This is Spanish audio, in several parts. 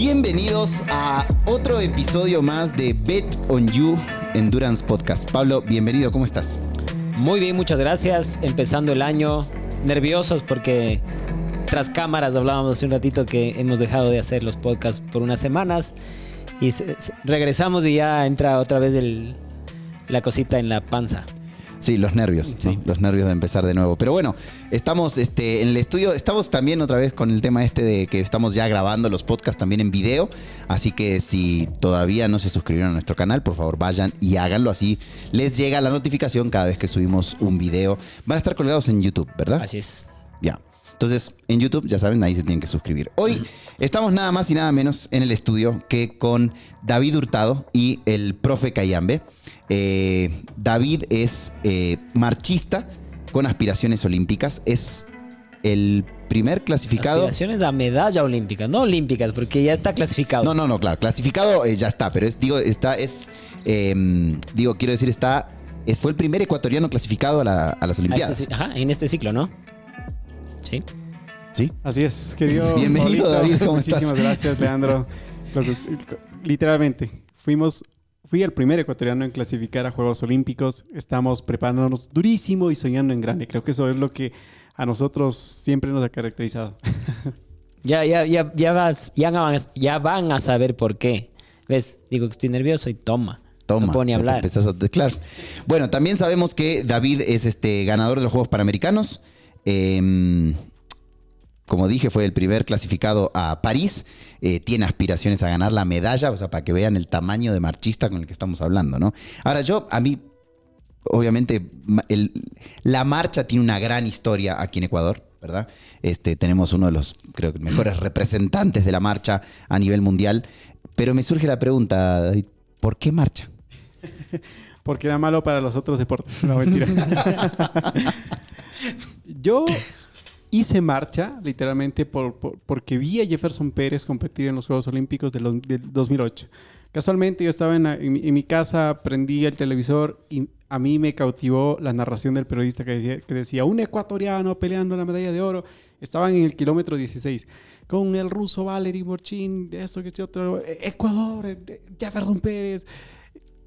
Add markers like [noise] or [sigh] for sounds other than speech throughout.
Bienvenidos a otro episodio más de Bet on You Endurance Podcast. Pablo, bienvenido, ¿cómo estás? Muy bien, muchas gracias. Empezando el año, nerviosos porque tras cámaras hablábamos hace un ratito que hemos dejado de hacer los podcasts por unas semanas y regresamos y ya entra otra vez la cosita en la panza. Sí, los nervios, los nervios de empezar de nuevo. Pero bueno, estamos este, en el estudio, estamos también otra vez con el tema este de que estamos ya grabando los podcasts también en video. Así que si todavía no se suscribieron a nuestro canal, por favor vayan y háganlo así. Les llega la notificación cada vez que subimos un video. Van a estar colgados en YouTube, ¿verdad? Así es. Ya. Entonces, en YouTube, ya saben, ahí se tienen que suscribir. Hoy estamos nada más y nada menos en el estudio que con David Hurtado y el profe Cayambe. Eh, David es eh, marchista con aspiraciones olímpicas. Es el primer clasificado. Aspiraciones a medalla olímpica, no olímpicas, porque ya está clasificado. No, no, no, claro. Clasificado eh, ya está, pero es, digo, está, es. Em, digo, quiero decir, está. fue el primer ecuatoriano clasificado a, las este Olimpiadas. ajá, en este ciclo, ¿no? Sí. Sí. Así es, querido. [laughs] Bienvenido, David. ¿Cómo Muchísimas gracias, Leandro. Literalmente, fuimos Fui el primer ecuatoriano en clasificar a Juegos Olímpicos. Estamos preparándonos durísimo y soñando en grande. Creo que eso es lo que a nosotros siempre nos ha caracterizado. [laughs] Ya, ya, ya, ya, vas, ya, van, ya van a saber por qué. ¿Ves? Digo que estoy nervioso y toma. Toma. No puedo ni hablar. claro. Bueno, también sabemos que David es este ganador de los Juegos Panamericanos. Eh, como dije, fue el primer clasificado a París. Eh, tiene aspiraciones a ganar la medalla, o sea, para que vean el tamaño de marchista con el que estamos hablando, ¿no? Ahora, yo, a mí, obviamente, la marcha tiene una gran historia aquí en Ecuador, ¿verdad? Este, tenemos uno de los, creo que, mejores representantes de la marcha a nivel mundial. Pero me surge la pregunta, David, ¿por qué marcha? [laughs] Porque era malo para los otros deportes. No, mentira. [laughs] yo hice marcha, literalmente, por, porque vi a Jefferson Pérez competir en los Juegos Olímpicos del, 2008. Casualmente yo estaba en, mi, casa, prendí el televisor y a mí me cautivó la narración del periodista que decía, un ecuatoriano peleando la medalla de oro. Estaban en el kilómetro 16 con el ruso Valery Borchin, eso que es otro, Ecuador, eh, Jefferson Pérez.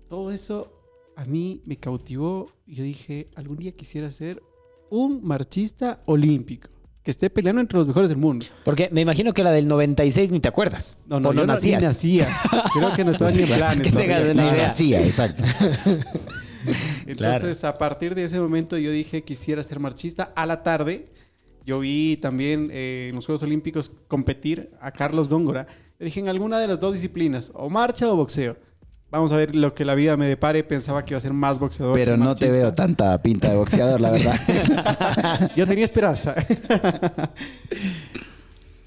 Todo eso a mí me cautivó. Yo dije, algún día quisiera ser un marchista olímpico que esté peleando entre los mejores del mundo. Porque me imagino que la del 96 ni te acuerdas. No, no, no nacías. nacía. Creo que no estaba [laughs] ni en planes. Que una idea. Nacía, exacto. [laughs] Entonces, a partir de ese momento yo dije quisiera ser marchista. A la tarde, yo vi también eh, en los Juegos Olímpicos competir a Carlos Góngora. Le dije en alguna de las dos disciplinas, o marcha o boxeo. Vamos a ver lo que la vida me depare. Pensaba que iba a ser más boxeador. Pero no te veo tanta pinta de boxeador, la verdad. [laughs] Yo tenía esperanza. [laughs]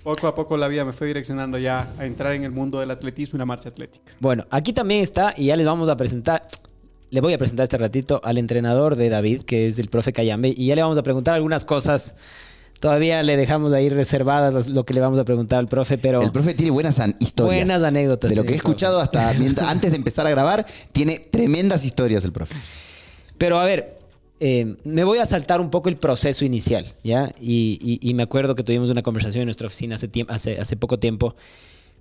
poco a poco la vida me fue direccionando ya a entrar en el mundo del atletismo y la marcha atlética. Bueno, aquí también está, y ya les vamos a presentar, le voy a presentar este ratito al entrenador de David, que es el profe Cayambe, y ya le vamos a preguntar algunas cosas Todavía le dejamos ahí reservadas lo que le vamos a preguntar al profe, pero... El profe tiene buenas historias. Buenas anécdotas. De lo que he escuchado hasta [laughs] antes de empezar a grabar, tiene tremendas historias el profe. Pero a ver, eh, me voy a saltar un poco el proceso inicial, ¿ya? Y, me acuerdo que tuvimos una conversación en nuestra oficina hace, hace, hace poco tiempo.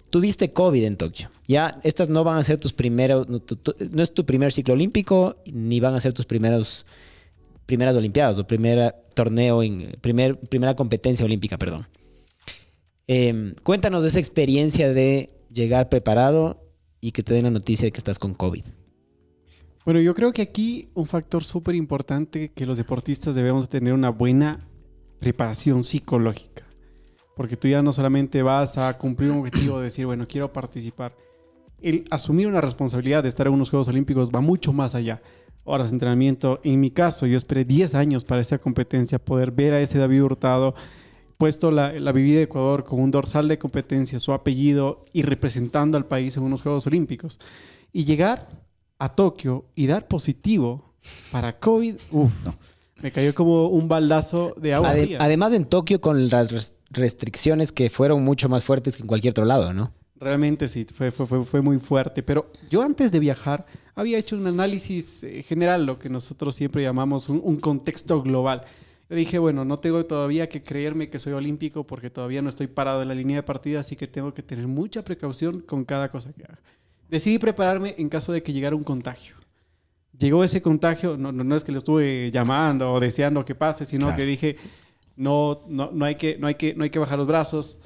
Tuviste COVID en Tokio, ¿ya? Estas no van a ser tus primeros... no es tu primer ciclo olímpico, ni van a ser tus primeros primeras Olimpiadas o primer torneo, en, primer, primera competencia olímpica, perdón. Em, cuéntanos de esa experiencia de llegar preparado y que te den la noticia de que estás con COVID. Bueno, yo creo que aquí un factor súper importante que los deportistas debemos tener una buena preparación psicológica. Porque tú ya no solamente vas a cumplir un objetivo de decir, bueno, quiero participar. El asumir una responsabilidad de estar en unos Juegos Olímpicos va mucho más allá horas de entrenamiento. En mi caso, yo esperé 10 años para esa competencia, poder ver a ese David Hurtado puesto la, la vivida de Ecuador con un dorsal de competencia, su apellido y representando al país en unos Juegos Olímpicos. Y llegar a Tokio y dar positivo para COVID, uff, me cayó como un baldazo de agua. además en Tokio con las restricciones que fueron mucho más fuertes que en cualquier otro lado, ¿no? Realmente sí, fue, fue, fue, muy fuerte. Pero yo antes de viajar había hecho un análisis eh, general, lo que nosotros siempre llamamos un, contexto global. Yo dije, bueno, no tengo todavía que creerme que soy olímpico porque todavía no estoy parado en la línea de partida, así que tengo que tener mucha precaución con cada cosa que haga. Decidí prepararme en caso de que llegara un contagio. Llegó ese contagio, no, no, no es que lo estuve llamando o deseando que pase, sino Claro. que dije, no, no, no, hay que, no, hay que, no hay que bajar los brazos.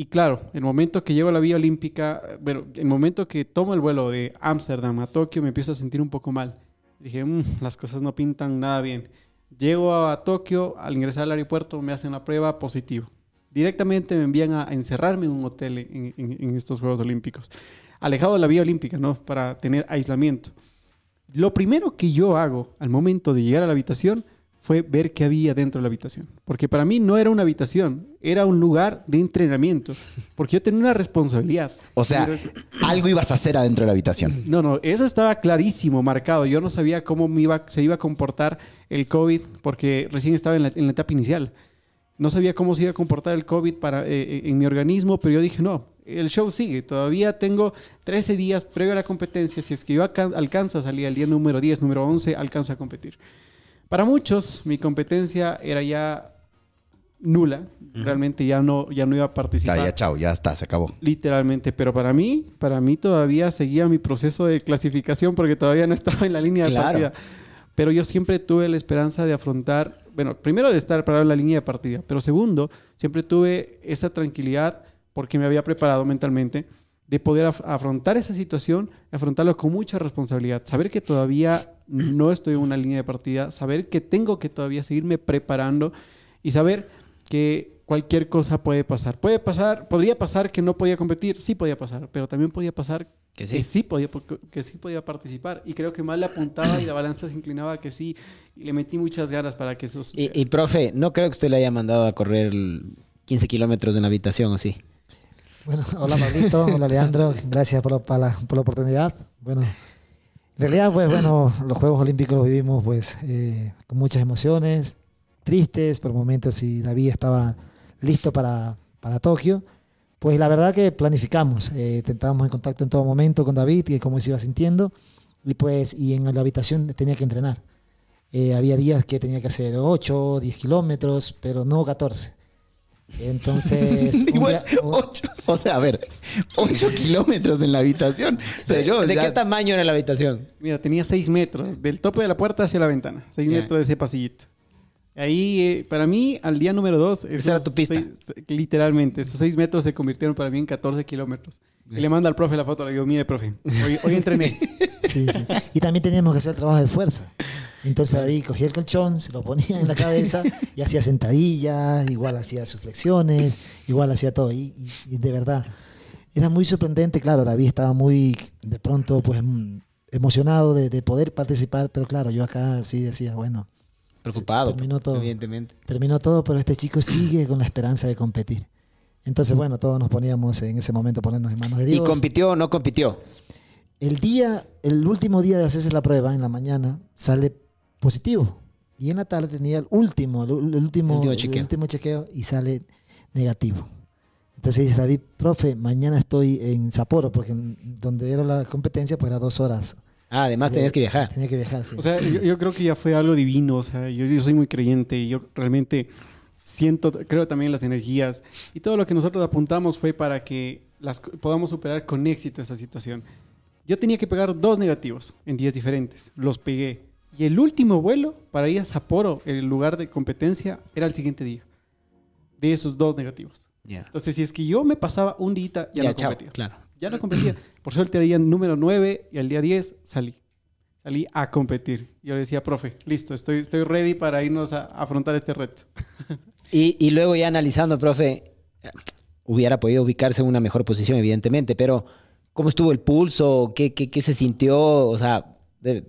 Y claro, el momento que llego a la vía olímpica, bueno, el momento que tomo el vuelo de Ámsterdam a Tokio, me empiezo a sentir un poco mal. Dije, "Mm, las cosas no pintan nada bien. Llego a Tokio, al ingresar al aeropuerto me hacen la prueba positivo. Directamente me envían a encerrarme en un hotel en- en estos Juegos Olímpicos. Alejado de la vía olímpica, ¿no? Para tener aislamiento. Lo primero que yo hago al momento de llegar a la habitación fue ver qué había dentro de la habitación. Porque para mí no era una habitación, era un lugar de entrenamiento. Porque yo tenía una responsabilidad. O sea, Pero- algo ibas a hacer adentro de la habitación. no, no, eso estaba clarísimo, marcado. Yo no sabía cómo me iba, se iba a comportar el COVID porque recién estaba en la, en la etapa inicial. No sabía cómo se iba a comportar el COVID para, eh, en mi organismo, pero yo dije, no, el show sigue. Todavía tengo 13 días previo a la competencia. Si es que yo alca- alcanzo a salir el día número 10, número 11, alcanzo a competir. Para muchos, mi competencia era ya nula. Realmente ya no, ya no iba a Ya, participar ya, chao, ya está, se acabó. literalmente, pero para mí, para mí todavía seguía mi proceso de clasificación porque todavía no [laughs] estaba en la línea de partida. Pero yo siempre tuve la esperanza de afrontar, bueno, primero de estar parado en la línea de partida, pero segundo, siempre tuve esa tranquilidad porque me había preparado mentalmente de poder af- afrontar esa situación, afrontarlo con mucha responsabilidad, saber que todavía no estoy en una línea de partida, saber que tengo que todavía seguirme preparando y saber que cualquier cosa puede pasar. Puede pasar, podría pasar que no podía competir, sí podía pasar, pero también podía pasar Que que sí. podía, que sí podía participar. Y creo que más le apuntaba y la balanza se inclinaba a que sí. Y le metí muchas ganas para que eso suceda. Y, y, profe, no creo que usted le haya mandado a correr el 15 kilómetros en la habitación, ¿o sí? Bueno, hola Pablito, hola Leandro, gracias por la, por la- por la oportunidad. Bueno, en realidad, pues bueno, los Juegos Olímpicos los vivimos pues eh, con muchas emociones, tristes por momentos y David estaba listo para, para Tokio. Pues la verdad que planificamos, eh, estábamos en contacto en todo momento con David y cómo se iba sintiendo y pues y en la habitación tenía que entrenar. Eh, había días que tenía que hacer 8, 10 kilómetros, pero no 14. Entonces, [laughs] Igual, día- o- ocho, o sea, a ver, 8 kilómetros en la habitación. O sea, yo ¿De ya- qué tamaño era la habitación? Mira, tenía seis metros, del tope de la puerta hacia la ventana. Seis Ya. metros de ese pasillito. Ahí, eh, para mí, al día número dos... Esa era tu pista. seis- literalmente, esos seis metros se convirtieron para mí en 14 kilómetros. Y le manda al profe la foto, le digo, mire, profe, hoy, hoy entrené. [laughs] Sí, sí. Y también teníamos que hacer trabajo de fuerza. Entonces David cogía el colchón, se lo ponía en la cabeza [laughs] y hacía sentadillas, igual hacía sus flexiones, igual hacía todo. Y, y- y de verdad, era muy sorprendente. Claro, David estaba muy, de pronto, pues mm, emocionado de, de poder participar, pero claro, yo acá sí decía, bueno, Preocupado, terminó todo. evidentemente. terminó todo, pero este chico sigue con la esperanza de competir. Entonces, bueno, todos nos poníamos en ese momento, ponernos en manos de ¿Y Dios. compitió o no compitió? El día, el último día de hacerse la prueba, en la mañana, sale positivo. Y en la tarde tenía el último, el, el último, Último el chequeo. último chequeo y sale negativo. Entonces dice David, profe, mañana estoy en Sapporo, porque donde era la competencia, pues era dos horas. Ah, además De- tenías que viajar. Tenía que viajar, sí. O sea, yo, yo creo que ya fue algo divino. O sea, yo, yo soy muy creyente y yo realmente siento, creo también en las energías. Y todo lo que nosotros apuntamos fue para que las, podamos superar con éxito esa situación. Yo tenía que pegar dos negativos en días diferentes. Los pegué. Y el último vuelo para ir a Sapporo, el lugar de competencia, era el siguiente día. De esos dos negativos. Entonces, si es que yo me pasaba un día, ya, no chao, competía. claro. Ya no competía. Por suerte, el día número 9 y al día 10 salí. Salí a competir. Yo le decía, profe, listo, estoy, estoy ready para irnos a, a afrontar este reto. [laughs] Y, y luego ya analizando, profe, hubiera podido ubicarse en una mejor posición, evidentemente, pero ¿cómo estuvo el pulso? ¿Qué, qué, qué se sintió? O sea, debe,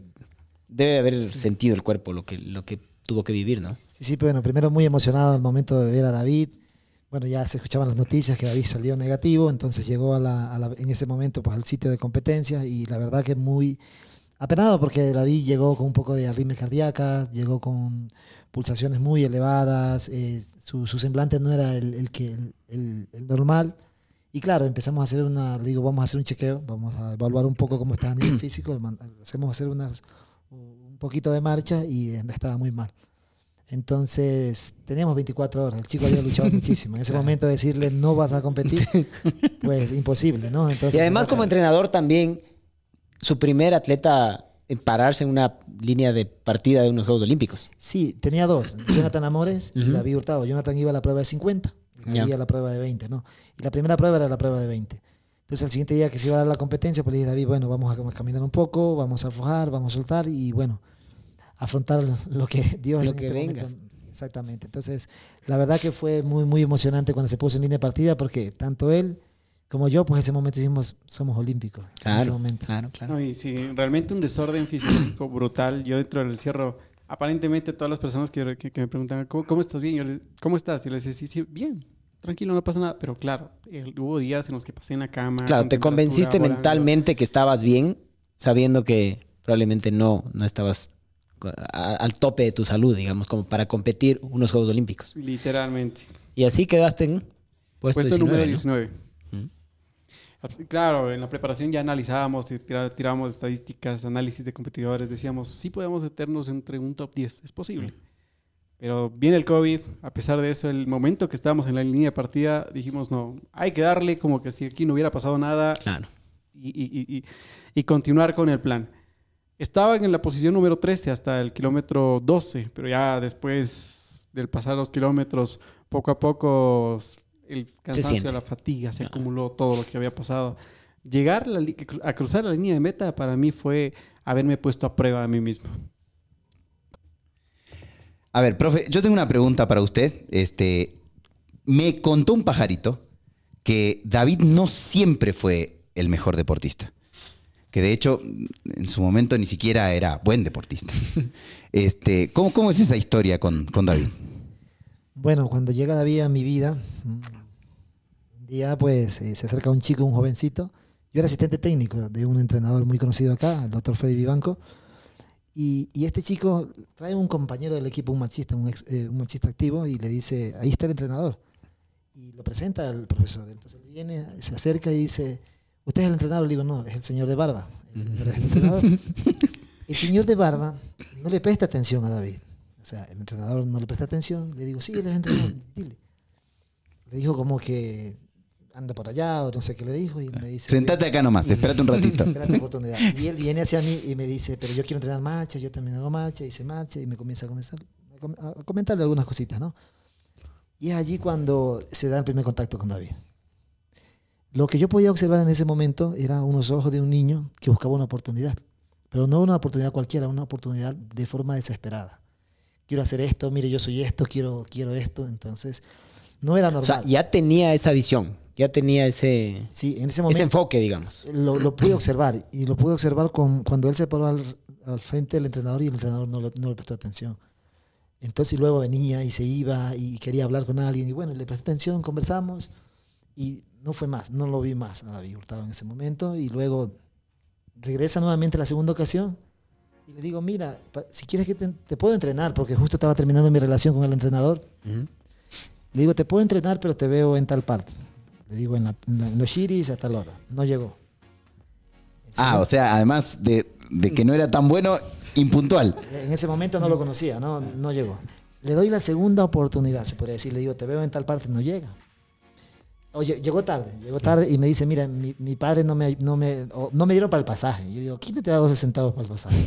debe haber sentido el cuerpo lo que, lo que tuvo que vivir, ¿no? Sí, sí, pero bueno, primero muy emocionado al momento de ver a David. Bueno, ya se escuchaban las noticias que David salió negativo, entonces llegó a la, a la- en ese momento pues, al sitio de competencia y la verdad que muy apenado porque David llegó con un poco de arritmia cardíaca, llegó con pulsaciones muy elevadas, eh, su, su semblante no era el, el que, el, normal. Y claro, empezamos a hacer una, le digo, vamos a hacer un chequeo, vamos a evaluar un poco cómo está a nivel [clears throat] físico, hacemos hacer unas, un poquito de marcha y estaba muy mal. Entonces, teníamos 24 horas. El chico había luchado [laughs] muchísimo. En ese momento decirle no vas a competir, [laughs] pues imposible, ¿no? Entonces, Y además como entrenador también, su primer atleta en pararse en una línea de partida de unos Juegos Olímpicos. Sí, tenía dos. Jonathan Amores y. David Hurtado. Jonathan iba a la prueba de 50 y Ya. David a la prueba de 20, ¿no? Y la primera prueba era la prueba de 20. Entonces, al siguiente día que se iba a dar la competencia, pues le dije, David, bueno, vamos a cam- caminar un poco, vamos a aflojar, vamos a soltar y, bueno, afrontar [laughs] lo que Dios Lo en que este venga. momento- Exactamente. Entonces, la verdad que fue muy, muy emocionante cuando se puso en línea de partida porque tanto él como yo, pues en ese momento dijimos, somos olímpicos. En ese Claro, momento. claro, claro. No, y sí, realmente un desorden fisiológico [clears throat] brutal. Yo dentro del encierro, aparentemente todas las personas que, que- que me preguntan, ¿cómo, cómo estás bien? Yo les- ¿Cómo estás? Yo les decía, sí, sí, bien, tranquilo, no pasa nada. Pero claro, el- hubo días en los que pasé en la cama. Claro, te convenciste volando. mentalmente que estabas bien, sabiendo que probablemente no, no estabas a- al tope de tu salud, digamos, como para competir unos Juegos Olímpicos. Literalmente. Y así quedaste en puesto, Puesto 19, número ¿no? 19. Ujú. Claro, en la preparación ya analizábamos, tirábamos estadísticas, análisis de competidores, decíamos, sí podemos meternos entre un top 10, es posible. Pero viene el COVID, a pesar de eso, el momento que estábamos en la línea de partida, dijimos, no, hay que darle como que si aquí no hubiera pasado nada Claro. y, y- y- y- y continuar con el plan. Estaba en la posición número 13 hasta el kilómetro 12, pero ya después del pasar los kilómetros, poco a poco el cansancio, la fatiga, se Ah. acumuló todo lo que había pasado. Llegar la a cruzar la línea de meta para mí fue haberme puesto a prueba a mí mismo. A ver, profe, yo tengo una pregunta para usted. Este, me contó un pajarito que David no siempre fue el mejor deportista. Que de hecho, en su momento ni siquiera era buen deportista. [laughs] Este, ¿cómo, cómo es esa historia con, con David? Bueno, cuando llega David a mi vida, un día pues eh, se acerca un chico, un jovencito. Yo era asistente técnico de un entrenador muy conocido acá, el doctor Freddy Vivanco. Y, y este chico trae un compañero del equipo, un marchista, un, ex- eh, un activo, y le dice, ahí está el entrenador. Y lo presenta al profesor. Entonces él viene, se acerca y dice, ¿usted es el entrenador? Le digo, no, es el señor de barba. El señor es el entrenador. El señor de barba no le presta atención a David. O sea, el entrenador no le presta atención. Le digo, sí, él es entrenador, dile. Le dijo como que anda por allá o no sé qué le dijo y me dice... Sentate acá nomás, espérate un [laughs] ratito. Espérate oportunidad. Y él viene hacia mí y me dice, pero yo quiero entrenar marcha, yo también hago marcha, hice marcha y me comienza a, comenzar, a com- a comentarle algunas cositas, ¿no? Y es allí cuando se da el primer contacto con David. Lo que yo podía observar en ese momento era unos ojos de un niño que buscaba una oportunidad, pero no una oportunidad cualquiera, una oportunidad de forma desesperada. Quiero hacer esto, mire, yo soy esto, quiero, quiero esto, entonces no era O normal. sea, ya tenía esa visión, ya tenía ese, sí, en ese ese momento enfoque, digamos. lo, lo pude observar y lo pude observar con, cuando él se paró al, al frente del entrenador y el entrenador no, le- no le prestó atención. Entonces luego venía y se iba y quería hablar con alguien y bueno, le presté atención, conversamos y no fue más, no lo vi más a David Hurtado en ese momento y luego regresa nuevamente la segunda ocasión y le digo, mira, si quieres que te, te puedo entrenar, porque justo estaba terminando mi relación con el entrenador, Ujú. le digo, te puedo entrenar, pero te veo en tal parte. Le digo, en, la- en la- los Shiris a tal hora. No llegó. Ah, o sea, además de, de que no era tan bueno, impuntual. En ese momento no lo conocía, no, no llegó. Le doy la segunda oportunidad, se podría decir. Le digo, te veo en tal parte, no llega. Oye, llegó tarde, llegó tarde y me dice, mira, mi, mi padre no me, no, me, o no me dieron para el pasaje. Yo digo, ¿quién te da 12 centavos para el pasaje?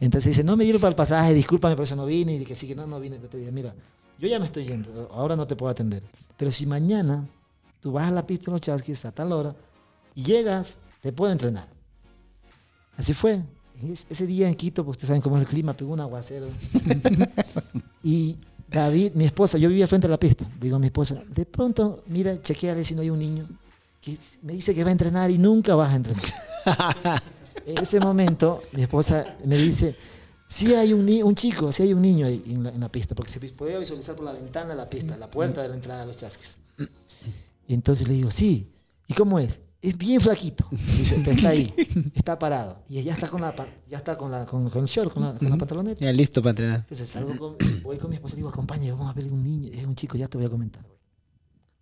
Entonces dice, no me dieron para el pasaje, discúlpame, por eso no vine. Y que sí, que no, no vine. Dije, mira, yo ya me estoy yendo, ahora no te puedo atender. Pero si mañana tú vas a la pista de los chasquis a tal hora y llegas, te puedo entrenar. Así fue. Es- Ese día en Quito, pues ustedes saben cómo es el clima, pegó un aguacero. [laughs] y David, mi esposa, yo vivía frente a la pista. Digo a mi esposa, de pronto, mira, chequeale si no hay un niño que me dice que va a entrenar y nunca vas a entrenar. [laughs] en ese momento, mi esposa me dice, sí hay un, un chico, sí hay un niño ahí en la, en la pista, porque se podía visualizar por la ventana de la pista, la puerta de la entrada de los chasquis. Y entonces le digo, sí. ¿Y cómo es? Es bien flaquito. Dice, "Pero está ahí, [laughs] está parado. Y ya está con la, ya está con, la, con, con el short, con la, con la pantaloneta. Ya listo para entrenar. Entonces salgo con, voy con mi esposa y digo, acompañe, vamos a ver un niño, es un chico, ya te voy a comentar.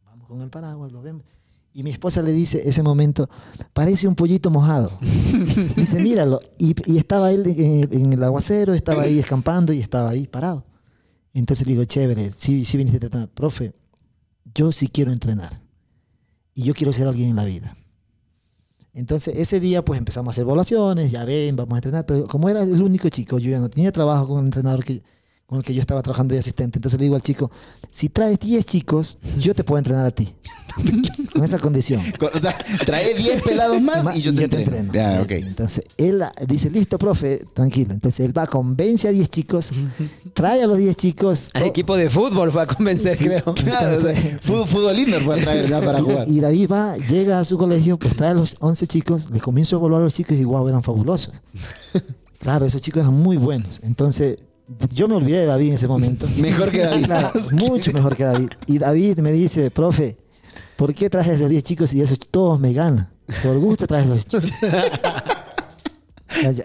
Vamos con el paraguas, lo vemos. Y mi esposa le dice, ese momento, parece un pollito mojado. [laughs] dice, míralo. Y, y estaba él en, en el aguacero, estaba ahí escampando y estaba ahí parado. Entonces le digo, chévere, sí, sí viniste a entrenar. Profe, yo sí quiero entrenar. Y yo quiero ser alguien en la vida. Entonces ese día pues empezamos a hacer evaluaciones, ya ven, vamos a entrenar, pero como era el único chico, yo ya no tenía trabajo con el entrenador que, con el que yo estaba trabajando de asistente, entonces le digo al chico, si traes 10 chicos, yo te puedo entrenar a ti, [laughs] con esa condición. O sea, trae 10 [laughs] pelados más y yo te entreno. Ya, ok. Entonces él ah, dice, listo, profe, tranquilo. Entonces él va, convence a 10 chicos, trae a los 10 chicos. Al equipo de fútbol fue a convencer, Sí. creo. Claro, o sea, fútbol, fútbol indoor fue a traer para [laughs] jugar. Y, David va, llega a su colegio, pues trae a los 11 chicos, les comienzo a evaluar a los chicos y wow, eran fabulosos. Claro, esos chicos eran muy buenos. Entonces, yo me olvidé de David en ese momento. [laughs] Mejor que David. Claro, [laughs] mucho mejor que David. Y David me dice, profe, ¿por qué traes esos 10 chicos y esos todos me ganan? Por gusto traes esos chicos. [laughs]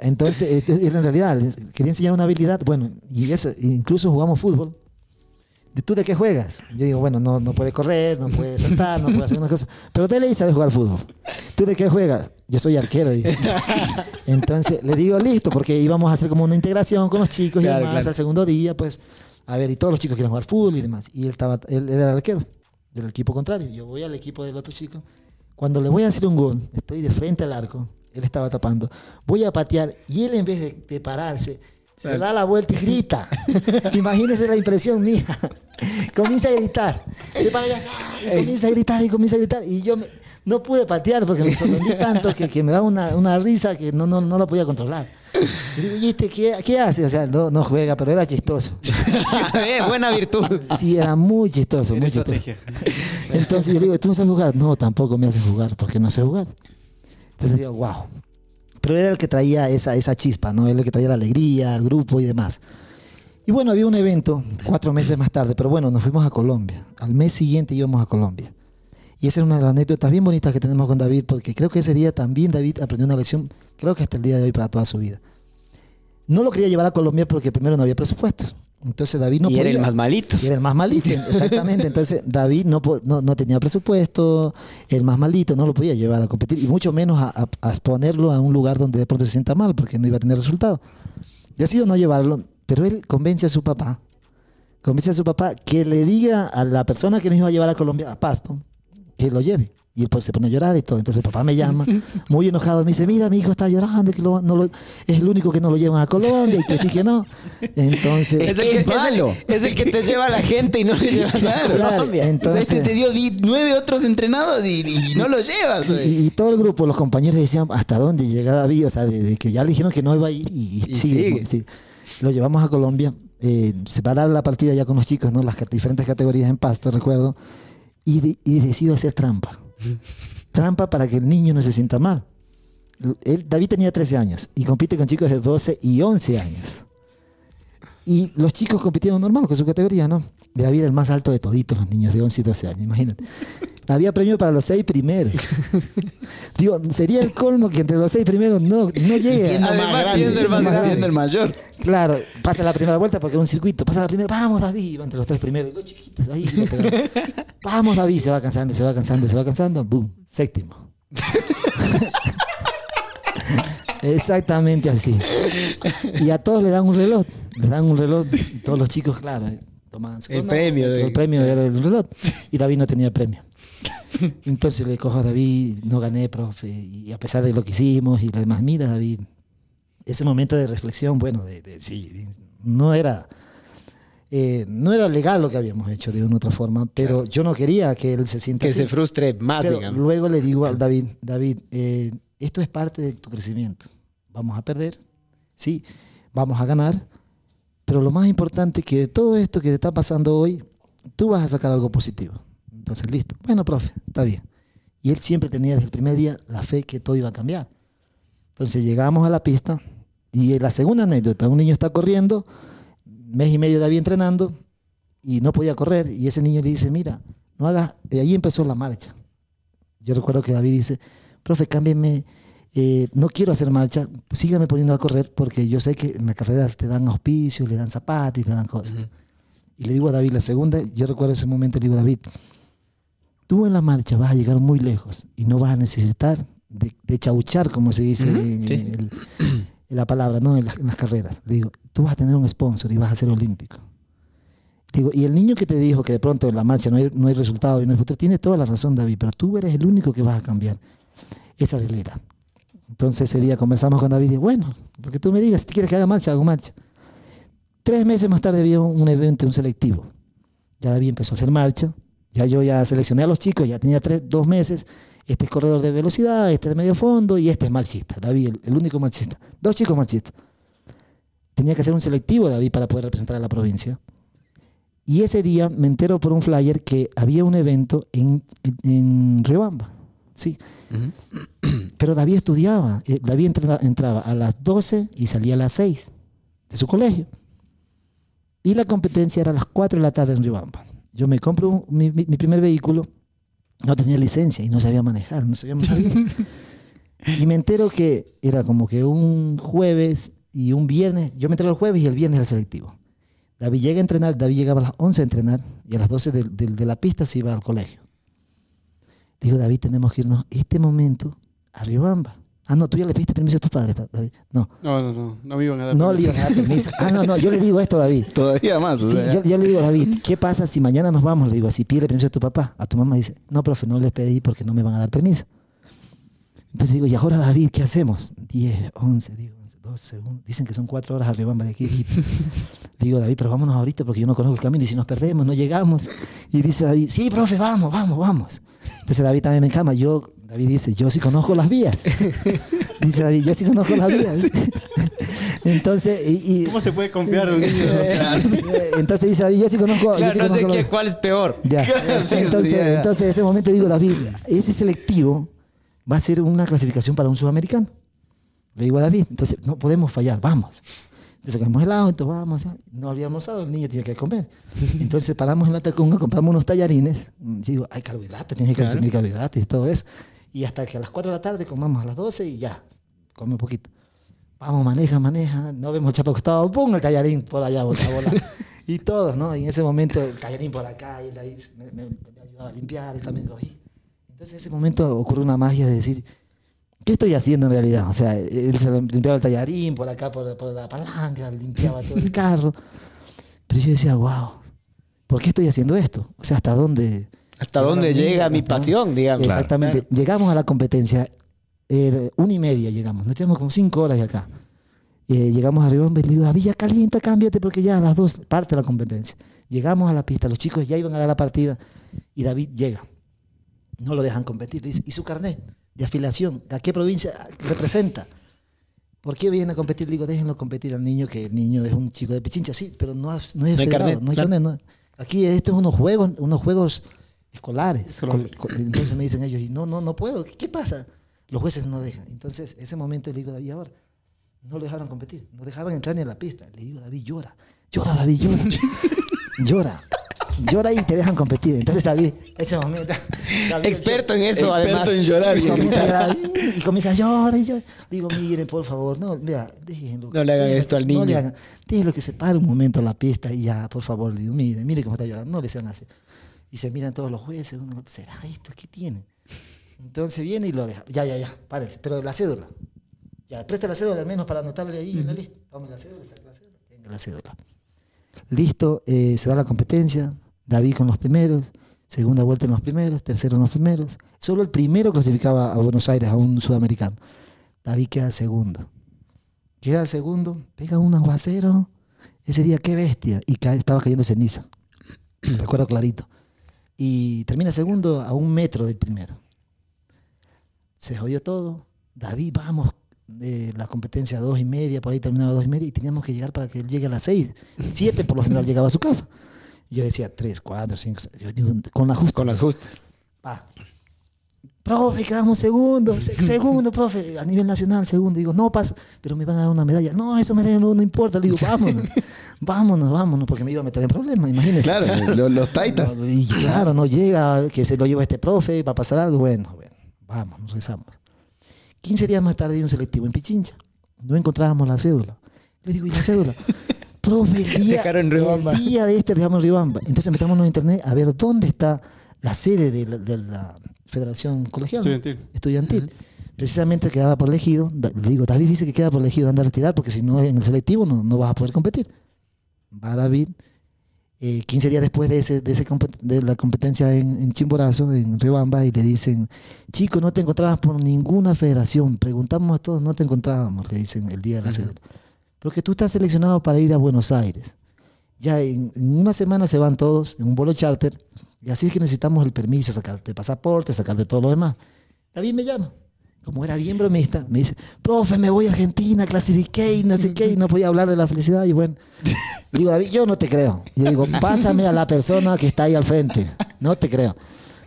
Entonces, eh, en realidad quería enseñar una habilidad. Bueno, y eso, incluso jugamos fútbol. ¿De ¿Tú de qué juegas? Yo digo, bueno, no, no puede correr, no puede saltar, no puede hacer unas cosas. Pero Tele sabe jugar fútbol. ¿Tú de qué juegas? Yo soy arquero. dice. [laughs] Entonces le digo, listo, porque íbamos a hacer como una integración con los chicos y Claro, demás. claro. Al segundo día, pues, a ver, y todos los chicos quieren jugar fútbol y demás. Y él, estaba, él, él era el arquero del equipo contrario. Yo voy al equipo del otro chico. Cuando le voy a hacer un gol, estoy de frente al arco. Él estaba tapando. Voy a patear y él en vez de, de pararse, se da la vuelta y grita. [laughs] Imagínense la impresión mía. [laughs] comienza a gritar. Se para hace, ¡ay! comienza a gritar y comienza a gritar. Y yo me- no pude patear porque me sorprendí tanto que, que me daba una, una risa que no, no, no la podía controlar. Y digo, ¿y este qué, qué hace? O sea, no, no juega, pero era chistoso. Bien, [laughs] buena virtud. Sí, era muy chistoso, muy chistoso. Entonces yo le digo, ¿tú no sabes jugar? No, tampoco me haces jugar, porque no sé jugar. Entonces digo, wow. Pero era el que traía esa, esa chispa, ¿no? Él el que traía la alegría al grupo y demás. Y bueno, había un evento cuatro meses más tarde, pero bueno, nos fuimos a Colombia. Al mes siguiente íbamos a Colombia. Y esa es una de las anécdotas bien bonitas que tenemos con David, porque creo que ese día también David aprendió una lección, creo que hasta el día de hoy para toda su vida. No lo quería llevar a Colombia porque primero no había presupuesto. Entonces David no y podía. era el más malito. Y era el más malito, [laughs] exactamente. Entonces David no, no, no tenía presupuesto, el más malito no lo podía llevar a competir y mucho menos a, a- a exponerlo a un lugar donde de pronto se sienta mal porque no iba a tener resultado. Decidió no llevarlo, pero él convence a su papá, convence a su papá que le diga a la persona que nos iba a llevar a Colombia, a Pasto, que lo lleve. Y él pues se pone a llorar y todo. Entonces el papá me llama, [laughs] muy enojado, me dice, mira, mi hijo está llorando, que lo- no lo- es el único que no lo llevan a Colombia y que sí que no. Entonces... Es el, ¡Qué que, es, malo! el, es el que te lleva a la gente y no le llevas a Claro, Colombia. O sea, entonces, este te dio di- nueve otros entrenados y, y [laughs] no los llevas. y, y todo el grupo, los compañeros decían, ¿hasta dónde llega David? O sea, de, de que ya le dijeron que no iba a ir y, y Y sigue, sigue. sí. Lo llevamos a Colombia. eh, se va a dar la partida ya con los chicos, ¿no? Las diferentes categorías en pasto, recuerdo. Y, de- y decido hacer trampa. Trampa para que el niño no se sienta mal. Él- David tenía 13 años y compite con chicos de 12 y 11 años. Y los chicos compitieron normal con su categoría, ¿no? David era el más alto de toditos los niños de 11 y 12 años, imagínate. Había premio para los seis primeros. [laughs] Digo, sería el colmo que entre los seis primeros no, no llegue. Siendo Además, más grande, siendo el más siendo grande. el mayor. Claro, pasa la primera vuelta porque era un circuito. Pasa la primera, vamos David, entre los tres primeros. Los chiquitos ahí. [laughs] vamos David, se va cansando, se va cansando, se va cansando. Boom, séptimo. [laughs] Exactamente así. Y a todos le dan un reloj. Le dan un reloj. Todos los chicos, claro, su El premio de- El premio era el reloj. Y David no tenía premio. [laughs] Entonces le cojo a David, no gané, profe. Y a pesar de lo que hicimos y lo demás, mira, David, ese momento de reflexión, bueno, de, de- sí, de- no era eh, no era legal lo que habíamos hecho de una u otra forma, pero yo no quería que él se sienta Que así. se frustre más, Pero digamos. luego le digo al [laughs] David, David, eh, esto es parte de tu crecimiento. Vamos a perder, sí, vamos a ganar, pero lo más importante es que de todo esto que te está pasando hoy, tú vas a sacar algo positivo. Entonces, listo. Bueno, profe, está bien. Y él siempre tenía desde el primer día la fe que todo iba a cambiar. Entonces llegamos a la pista y la segunda anécdota, un niño está corriendo, mes y medio David entrenando y no podía correr y ese niño le dice, mira, no hagas, y ahí empezó la marcha. Yo recuerdo que David dice, profe, cámbienme, eh, no quiero hacer marcha, sígame poniendo a correr porque yo sé que en la carrera te dan auspicios, le dan zapatos y te dan cosas. Y le digo a David, la segunda, yo recuerdo ese momento, le digo, David, tú en la marcha vas a llegar muy lejos y no vas a necesitar de, de chauchar, como se dice en, sí. el- en la palabra, ¿no? En las, en las carreras. Le digo, tú vas a tener un sponsor y vas a ser olímpico. Digo, y el niño que te dijo que de pronto en la marcha no hay, no hay resultado y no hay futuro, tiene toda la razón, David, pero tú eres el único que vas a cambiar esa realidad. Entonces ese día conversamos con David y bueno, lo que tú me digas, si quieres que haga marcha, hago marcha. Tres meses más tarde había un evento, un selectivo. Ya David empezó a hacer marcha, ya yo ya seleccioné a los chicos, ya tenía tres, dos meses, este es corredor de velocidad, este es de medio fondo y este es marchista, David, el, único marchista. Dos chicos marchistas. Tenía que hacer un selectivo, David, para poder representar a la provincia. Y ese día me entero por un flyer que había un evento en, en, en Riobamba. Sí. Pero David estudiaba. eh, David entra- entraba a las 12 y salía a las 6 de su colegio. Y la competencia era a las 4 de la tarde en Riobamba. Yo me compro un- mi, mi- mi primer vehículo, no tenía licencia y no sabía manejar, no sabía manejar bien. [laughs] Y me entero que era como que un jueves y un viernes. Yo me entero el jueves y el viernes el selectivo. David llega a entrenar, David llegaba a las 11 a entrenar y a las 12 de, de- de la pista se iba al colegio. Digo, David, tenemos que irnos este momento a Riobamba. Ah, no, tú ya le pediste permiso a tus padres, pa- David. No, No, no, no. No me iban a dar no le permiso. iban a dar permiso. Ah, no, no, yo le digo esto, David. Todavía más. o Sí, sea, yo, yo le digo, David, ¿qué pasa si mañana nos vamos? Le digo, así pide permiso a tu papá. A tu mamá dice, no, profe, no les pedí porque no me van a dar permiso. Entonces digo, ¿y ahora, David, qué hacemos? 10, 11, digo, 11, 12, 1. Dicen que son cuatro horas arriba de aquí. [laughs] digo, David, pero vámonos ahorita porque yo no conozco el camino y si nos perdemos, no llegamos. Y dice David, sí, profe, vamos, vamos, vamos. Entonces David también me encama. Yo, David dice, yo sí conozco las vías. [laughs] dice David, yo sí conozco las vías. [laughs] Entonces, y, y- ¿Cómo se puede confiar de un niño? [laughs] Entonces dice David, yo sí conozco. yo Claro, sí no sé conozco qué- cuál es peor. ya. Sí, entonces, ya. entonces, en ese momento digo, David, ese selectivo va a ser una clasificación para un sudamericano. Le digo a David, entonces no podemos fallar, vamos. Entonces cogemos el auto, vamos. No había almorzado, el niño tiene que comer. Entonces paramos en la tacunga, compramos unos tallarines. Y digo, hay carbohidratos, tienes que Claro. consumir carbohidratos y todo eso. Y hasta que a las 4 de la tarde comamos a las 12 y ya, come un poquito. Vamos, maneja, maneja. No vemos el chapa acostado, ¡pum! El tallarín por allá, bola, bola. [laughs] y todos, ¿no? Y en ese momento el tallarín por acá, y David me, me- me ayudaba a limpiar, él también cogí. Entonces en ese momento ocurre una magia de decir, ¿qué estoy haciendo en realidad? O sea, él se limpiaba el tallarín por acá, por, por la palanca, limpiaba todo el carro. Pero yo decía, wow, ¿por qué estoy haciendo esto? O sea, ¿hasta dónde? ¿Hasta dónde llega mi pasión, digamos? Exactamente. Claro. Llegamos a la competencia, eh, una y media llegamos, nos tenemos como cinco horas de acá. Eh, llegamos a Riobamba y le digo, David, ya calienta, cámbiate porque ya a las dos parte la competencia. Llegamos a la pista, los chicos ya iban a dar la partida y David llega. No lo dejan competir. Dice, ¿y su carnet de afiliación? ¿A qué provincia representa? ¿Por qué vienen a competir? Le digo, déjenlo competir al niño, que el niño es un chico de Pichincha, sí, pero no, no es No hay federado, carnet, no hay claro. carnet, no. Aquí esto es unos juegos, unos juegos escolares. Escolares. Col- col- Entonces me dicen ellos, y no, no, no puedo. ¿Qué, qué pasa? Los jueces no dejan. Entonces, ese momento le digo, David, ahora, no lo dejaron competir, no dejaban entrar ni a la pista. Le digo, David, llora. Llora, David, llora. [laughs] llora. Llora y te dejan competir. Entonces, David, ese momento. David, Experto en eso, Experto además. en llorar. y [laughs] comienza a llorar, y comienza a llorar y llorar. Digo, miren, por favor, no, vea, déjenlo. No le hagan déjenlo esto al No le niño. hagan. Déjenlo que se pare un momento en la pista y ya, por favor, le digo, miren, miren cómo está llorando. No le sean así. Y se miran todos los jueces, uno, ¿será esto? ¿Qué tiene? Entonces viene y lo deja. Ya, ya, ya, parece. Pero la cédula. Ya, presta la cédula al menos para anotarle ahí en la lista. Tome la cédula, saque la cédula, tenga la cédula. Listo, eh, se da la competencia. David con los primeros, segunda vuelta en los primeros, tercero en los primeros. Solo el primero clasificaba a Buenos Aires, a un sudamericano. David queda segundo. Queda segundo, pega un aguacero. Ese día, qué bestia. Y estaba cayendo ceniza. [clears throat] Recuerdo clarito. Y termina segundo a un metro del primero. Se jodió todo. David, vamos. de la competencia a dos y media, por ahí terminaba a dos y media y teníamos que llegar para que él llegue a las seis. Siete por lo general llegaba a su casa. Yo decía tres, cuatro, cinco, seis. Yo digo, con la justa. Con las justas. Pa. Profe, quedamos segundo, se- [laughs] segundo, profe, a nivel nacional, segundo. Digo, no pasa, pero me van a dar una medalla. No, eso medalla no, no importa. Le digo, vámonos, [laughs] vámonos, vámonos, porque me iba a meter en problemas, imagínense. Claro, [laughs] lo- los taitas. Y claro, no llega, que se lo lleva este profe, va a pasar algo. Bueno, bueno, vamos, nos rezamos. 15 días más tarde hay un selectivo en Pichincha. No encontrábamos la cédula. Le digo, ¿y la cédula? profe, el día, Dejaron en Riobamba. el día de este dejamos en Riobamba. Entonces metámonos en internet a ver dónde está la sede de la, de la Federación Colegial. Estudiantil. Precisamente quedaba por elegido. Digo, David dice que queda por elegido, anda a retirar porque si no en el selectivo no, no vas a poder competir. Va David. eh, 15 días después de, ese, de, ese de la competencia en, en Chimborazo, en Riobamba, y le dicen, chico, no te encontrabas por ninguna federación. Preguntamos a todos, no te encontrábamos, le dicen el día de la cédula. Pero que tú estás seleccionado para ir a Buenos Aires. Ya en, en una semana se van todos en un vuelo charter, y así es que necesitamos el permiso, sacarte pasaporte, sacarte todo lo demás. David me llama. Como era bien bromista, me dice, profe, me voy a Argentina, clasifiqué y no sé qué, y no podía hablar de la felicidad. Y bueno, le [laughs] digo, David, yo no te creo. Y yo digo, pásame a la persona que está ahí al frente. No te creo.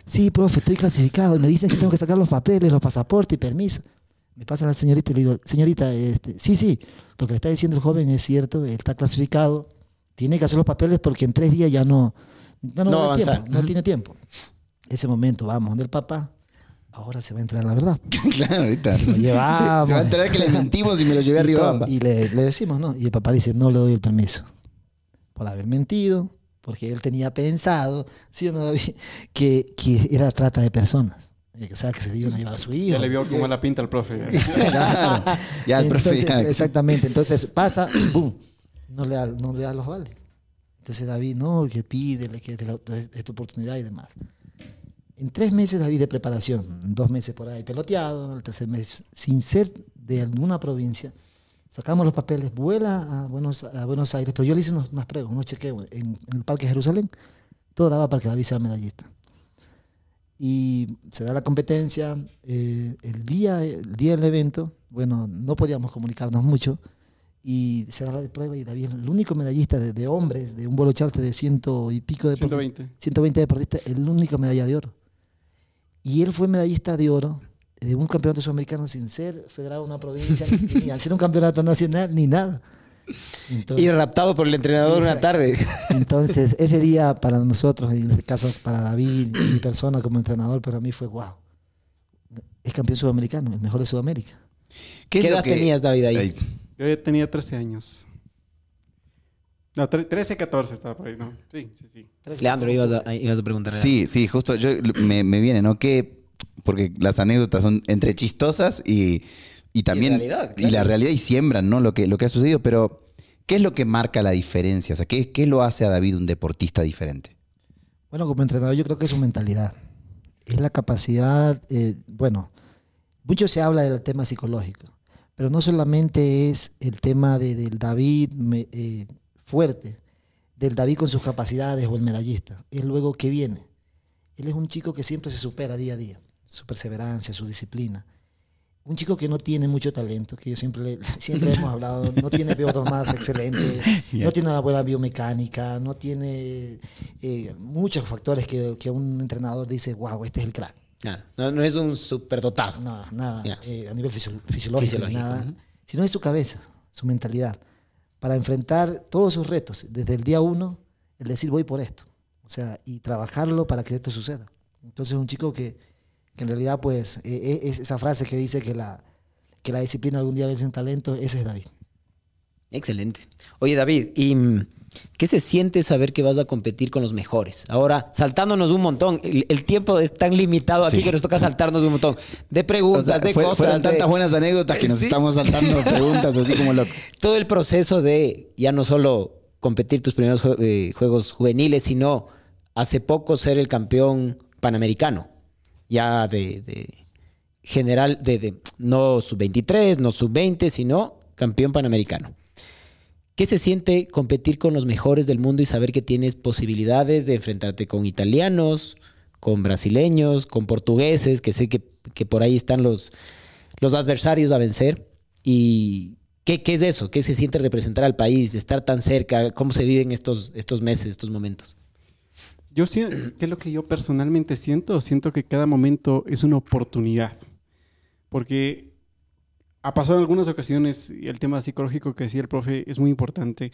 Sí, profe, estoy clasificado. Y me dicen que tengo que sacar los papeles, los pasaportes y permiso. Me pasa la señorita y le digo, señorita, este, sí, sí, lo que le está diciendo el joven es cierto, él está clasificado, tiene que hacer los papeles porque en tres días ya no, no, No haber tiempo, no tiene tiempo. Ese momento vamos del papá, ahora se va a entrar la verdad. [laughs] claro, ahorita. Lo llevamos. Se va a enterar que le mentimos y me lo llevé [laughs] Y arriba. todo, Y le, le decimos, ¿no? Y el papá dice, no le doy el permiso. Por haber mentido, porque él tenía pensado, ¿sí o no, David? [laughs] Que, que era trata de personas. O sea, que se iban a llevar a su hijo. Ya le vio cómo la pinta al profe. Claro. Ya el profe Entonces, ya- Exactamente. Entonces pasa, [clears throat] ¡boom! No le da, no le da los vales. Entonces David, no, que pídele, que es, la- es tu oportunidad y demás. En tres meses David de preparación, en dos meses por ahí peloteado, el tercer mes sin ser de alguna provincia, sacamos los papeles, vuela a Buenos, a Buenos Aires, pero yo le hice unos- unas pruebas, unos chequeos en, en el Parque Jerusalén, todo daba para que David sea medallista. Y se da la competencia, eh, el, día, el día del evento, bueno, no podíamos comunicarnos mucho, y se da la de prueba y David es el único medallista de, de hombres de un vuelo charter de ciento y pico de 120. 120 deportistas, el único medalla de oro. Y él fue medallista de oro de un campeonato sudamericano sin ser federado de una provincia, [laughs] ni al ser un campeonato nacional, ni nada. Entonces, Y raptado por el entrenador una tarde. entonces, [laughs] ese día para nosotros, en este caso para David y mi persona como entrenador, para mí fue wow. Es campeón sudamericano, el mejor de Sudamérica. ¿Qué, edad que- tenías, David, ahí? Yo ya tenía 13 años. No, tre- 13, 14 estaba por ahí, ¿no? Sí, sí, sí. Leandro, ibas a, ibas a preguntar. Sí, sí, justo yo, me, me viene, ¿no? Que, porque las anécdotas son entre chistosas y, y también... realidad, Y la realidad y siembran, ¿no? Lo que, lo que ha sucedido, pero ¿qué es lo que marca la diferencia? O sea, ¿qué, qué lo hace a David un deportista diferente? Bueno, como entrenador yo creo que es su mentalidad. Es la capacidad, eh, bueno, mucho se habla del tema psicológico, pero no solamente es el tema de- del David me- eh, fuerte, del David con sus capacidades o el medallista, es luego que viene. Él es un chico que siempre se supera día a día, su perseverancia, su disciplina. Un chico que no tiene mucho talento, que yo siempre, le- [laughs] siempre hemos hablado, no tiene pilotos más [laughs] excelentes, no tiene una buena biomecánica, no tiene eh, muchos factores que, que un entrenador dice, wow, este es el crack. Nada, no, no es un superdotado. No, nada, eh, a nivel fisio- fisiológico, Fisiológico, nada, sino es su cabeza, su mentalidad, para enfrentar todos sus retos, desde el día uno, el decir voy por esto, o sea, y trabajarlo para que esto suceda. Entonces un chico que, que en realidad, pues, eh, eh, es esa frase que dice que la, que la disciplina algún día vence en talento, ese es David. Excelente. Oye, David, ¿y mm, qué se siente saber que vas a competir con los mejores? Ahora, saltándonos un montón, el, el tiempo es tan limitado aquí Sí. que nos toca saltarnos un montón de preguntas, O sea, de fue- cosas. fueron de- tantas buenas anécdotas que nos Sí. estamos saltando [laughs] preguntas así como locos. todo el proceso de ya no solo competir tus primeros eh, juegos juveniles, sino hace poco ser el campeón panamericano, ya de, de general, de, de- no sub-23, no sub-20, sino campeón panamericano. ¿Qué se siente competir con los mejores del mundo y saber que tienes posibilidades de enfrentarte con italianos, con brasileños, con portugueses, que sé que, que por ahí están los, los adversarios a vencer? ¿Y qué, qué es eso? ¿Qué se siente representar al país, estar tan cerca? ¿Cómo se viven estos, estos meses, estos momentos? Yo siento, ¿qué es lo que yo personalmente siento? Siento que cada momento es una oportunidad. Porque ha pasado en algunas ocasiones, y el tema psicológico que decía el profe es muy importante,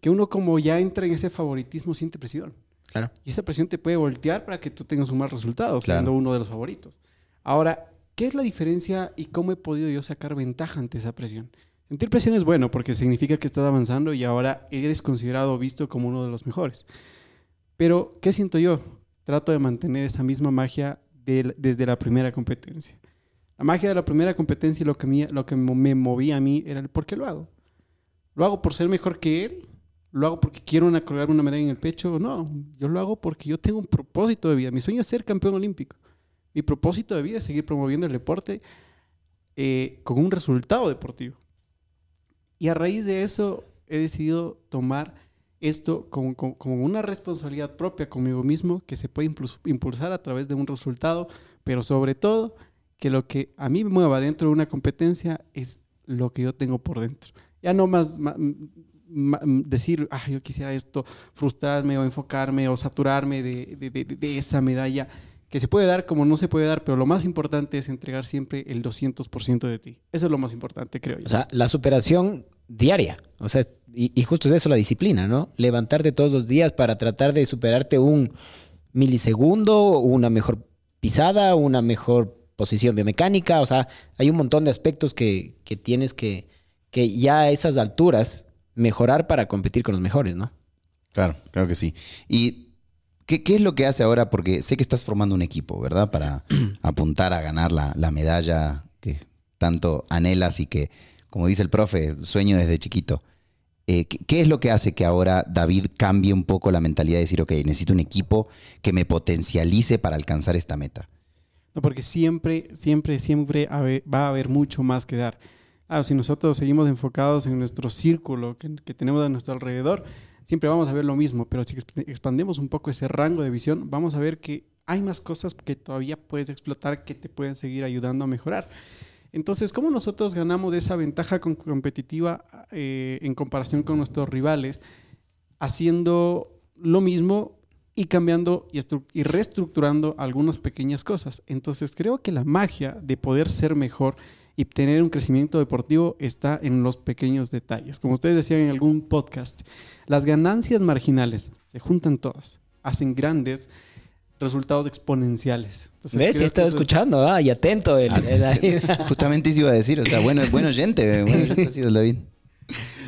que uno como ya entra en ese favoritismo siente presión. Claro. Y esa presión te puede voltear para que tú tengas un mal resultado, Claro. siendo uno de los favoritos. Ahora, ¿qué es la diferencia y cómo he podido yo sacar ventaja ante esa presión? Sentir presión es bueno porque significa que estás avanzando y ahora eres considerado o visto como uno de los mejores. Pero, ¿qué siento yo? Trato de mantener esa misma magia del- desde la primera competencia. La magia de la primera competencia y lo que, lo que me movía a mí era el por qué lo hago. Lo hago por ser mejor que él lo hago porque quiero una, colgar una medalla en el pecho. No, yo lo hago porque yo tengo un propósito de vida. Mi sueño es ser campeón olímpico. Mi propósito de vida es seguir promoviendo el deporte eh, con un resultado deportivo. Y a raíz de eso he decidido tomar esto como, como- una responsabilidad propia conmigo mismo que se puede impulsar a través de un resultado, pero sobre todo que lo que a mí me mueva dentro de una competencia es lo que yo tengo por dentro. Ya no más decir, ah, yo quisiera esto, frustrarme o enfocarme o saturarme de, de- de- esa medalla que se puede dar como no se puede dar, pero lo más importante es entregar siempre el 200% de ti. Eso es lo más importante, creo yo. O sea, la superación diaria. O sea, y justo es eso la disciplina, ¿no? Levantarte todos los días para tratar de superarte un milisegundo, una mejor pisada, una mejor posición biomecánica. O sea, hay un montón de aspectos que, que tienes que, que ya a esas alturas mejorar para competir con los mejores, ¿no? Claro, claro que sí. ¿Y qué, qué es lo que hace ahora? Porque sé que estás formando un equipo, ¿verdad? Para [clears throat] apuntar a ganar la, la medalla que tanto anhelas y que, como dice el profe, sueño desde chiquito. Eh, ¿qué, qué es lo que hace que ahora David cambie un poco la mentalidad de decir, ok, necesito un equipo que me potencialice para alcanzar esta meta? No, porque siempre, siempre, siempre va a haber mucho más que dar. Ah, si nosotros seguimos enfocados en nuestro círculo que, que tenemos a nuestro alrededor, siempre vamos a ver lo mismo, pero si exp- expandemos un poco ese rango de visión, vamos a ver que hay más cosas que todavía puedes explotar que te pueden seguir ayudando a mejorar. Entonces, ¿cómo nosotros ganamos esa ventaja competitiva eh, en comparación con nuestros rivales? Haciendo lo mismo y cambiando y, estru- y reestructurando algunas pequeñas cosas. Entonces, creo que la magia de poder ser mejor y tener un crecimiento deportivo está en los pequeños detalles. Como ustedes decían en algún podcast, las ganancias marginales se juntan todas, hacen grandes resultados exponenciales. Entonces, ¿Ves? Sí, estaba es- escuchando, ah, y atento el, el David. [laughs] Justamente eso iba a decir, o sea, bueno, buen oyente, buen oyente ha sido el David.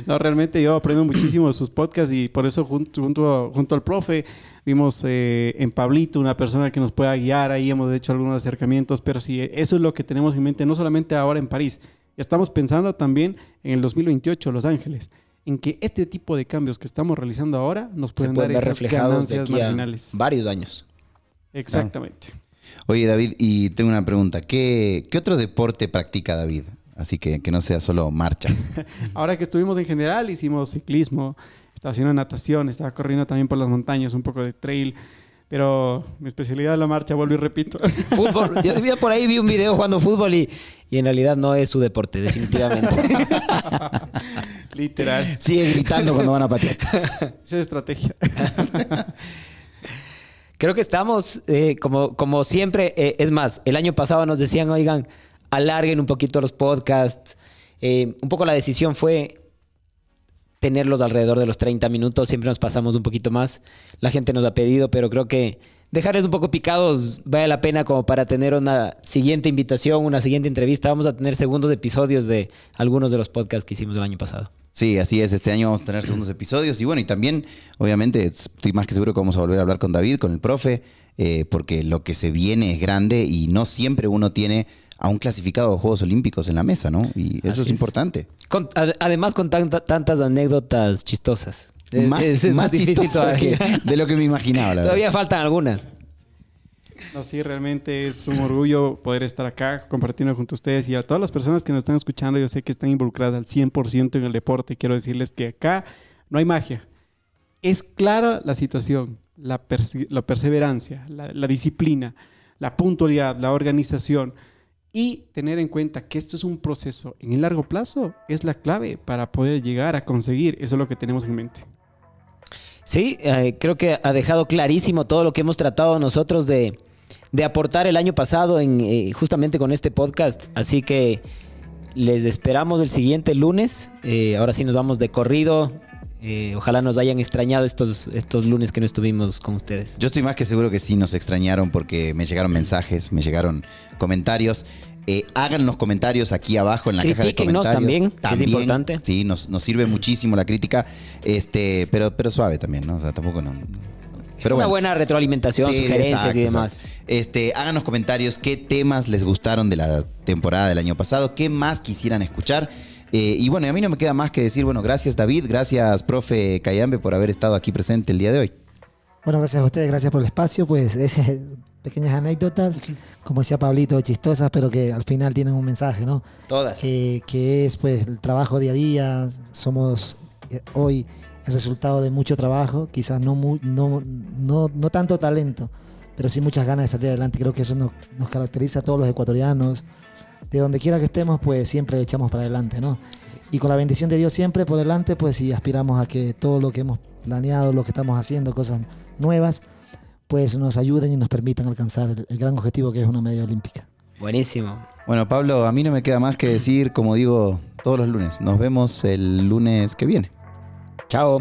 No, realmente yo aprendo muchísimo de sus podcasts y por eso junto, junto, junto al profe vimos eh, en Pablito una persona que nos pueda guiar, ahí hemos hecho algunos acercamientos, pero sí, eso es lo que tenemos en mente, no solamente ahora en París, estamos pensando también en el 2028, Los Ángeles, en que este tipo de cambios que estamos realizando ahora nos pueden pueden dar esas reflejados de ganancias aquí a marginales. varios años. Exactamente. Oye, David, y tengo una pregunta. ¿Qué, qué otro deporte practica David? Así que que no sea solo marcha. [laughs] Ahora que estuvimos en general, hicimos ciclismo, estaba haciendo natación, estaba corriendo también por las montañas, un poco de trail, pero mi especialidad es la marcha, vuelvo y repito. [laughs] Fútbol. Yo por ahí vi un video jugando fútbol y, y en realidad no es su deporte, definitivamente. [laughs] Literal. Sigue gritando cuando van a patear. Esa es estrategia. Creo que estamos, eh, como, como siempre, eh, es más, el año pasado nos decían, oigan, alarguen un poquito los podcasts. Eh, un poco la decisión fue tenerlos alrededor de los 30 minutos, siempre nos pasamos un poquito más. La gente nos ha pedido, pero creo que dejarles un poco picados vale la pena como para tener una siguiente invitación, una siguiente entrevista. Vamos a tener segundos episodios de algunos de los podcasts que hicimos el año pasado. Sí, así es. Este año vamos a tener segundos episodios. Y bueno, y también, obviamente, estoy más que seguro que vamos a volver a hablar con David, con el profe, eh, porque lo que se viene es grande y no siempre uno tiene a un clasificado de Juegos Olímpicos en la mesa, ¿no? Y eso es es. importante. Con- ad- además, con tanta- tantas anécdotas chistosas. Más es- es más difícil chistoso todavía. que- de lo que me imaginaba, la Todavía verdad. faltan algunas. No, sí, realmente es un orgullo poder estar acá compartiendo junto a ustedes y a todas las personas que nos están escuchando. Yo sé que están involucradas al 100% en el deporte. Quiero decirles que acá no hay magia. Es clara la situación, la, perse- la perseverancia, la, la disciplina, la puntualidad, la organización y tener en cuenta que esto es un proceso en el largo plazo es la clave para poder llegar a conseguir. Eso es lo que tenemos en mente. Sí, eh, creo que ha dejado clarísimo todo lo que hemos tratado nosotros de, de aportar el año pasado en, eh, justamente con este podcast. Así que les esperamos el siguiente lunes. Eh, ahora sí nos vamos de corrido. Eh, ojalá nos hayan extrañado estos, estos lunes que no estuvimos con ustedes. Yo estoy más que seguro que sí nos extrañaron porque me llegaron mensajes, me llegaron comentarios. Eh, hagan los comentarios aquí abajo en la caja de comentarios. también, que es importante. Sí, nos, nos sirve muchísimo la crítica, este, pero, pero suave también, ¿no? O sea, tampoco no. Pero Una bueno. buena retroalimentación, Sí, sugerencias exacto, y exacto. demás. Este, háganos comentarios qué temas les gustaron de la temporada del año pasado, qué más quisieran escuchar. Eh, y bueno, a mí no me queda más que decir, bueno, gracias David, gracias profe Cayambe por haber estado aquí presente el día de hoy. Bueno, gracias a ustedes, gracias por el espacio. Pues es, pequeñas anécdotas, [laughs] como decía Pablito, chistosas, pero que al final tienen un mensaje, ¿no? Todas. Que, que es pues el trabajo día a día. Somos eh, hoy el resultado de mucho trabajo, quizás no, mu- no, no, no tanto talento, pero sí muchas ganas de salir adelante. Creo que eso nos, nos caracteriza a todos los ecuatorianos. De donde quiera que estemos, pues siempre echamos para adelante, ¿no? Y con la bendición de Dios siempre por delante, pues si aspiramos a que todo lo que hemos planeado, lo que estamos haciendo, cosas nuevas, pues nos ayuden y nos permitan alcanzar el, el gran objetivo que es una medalla olímpica. Buenísimo. Bueno, Pablo, a mí no me queda más que decir, como digo todos los lunes, nos vemos el lunes que viene. Chao.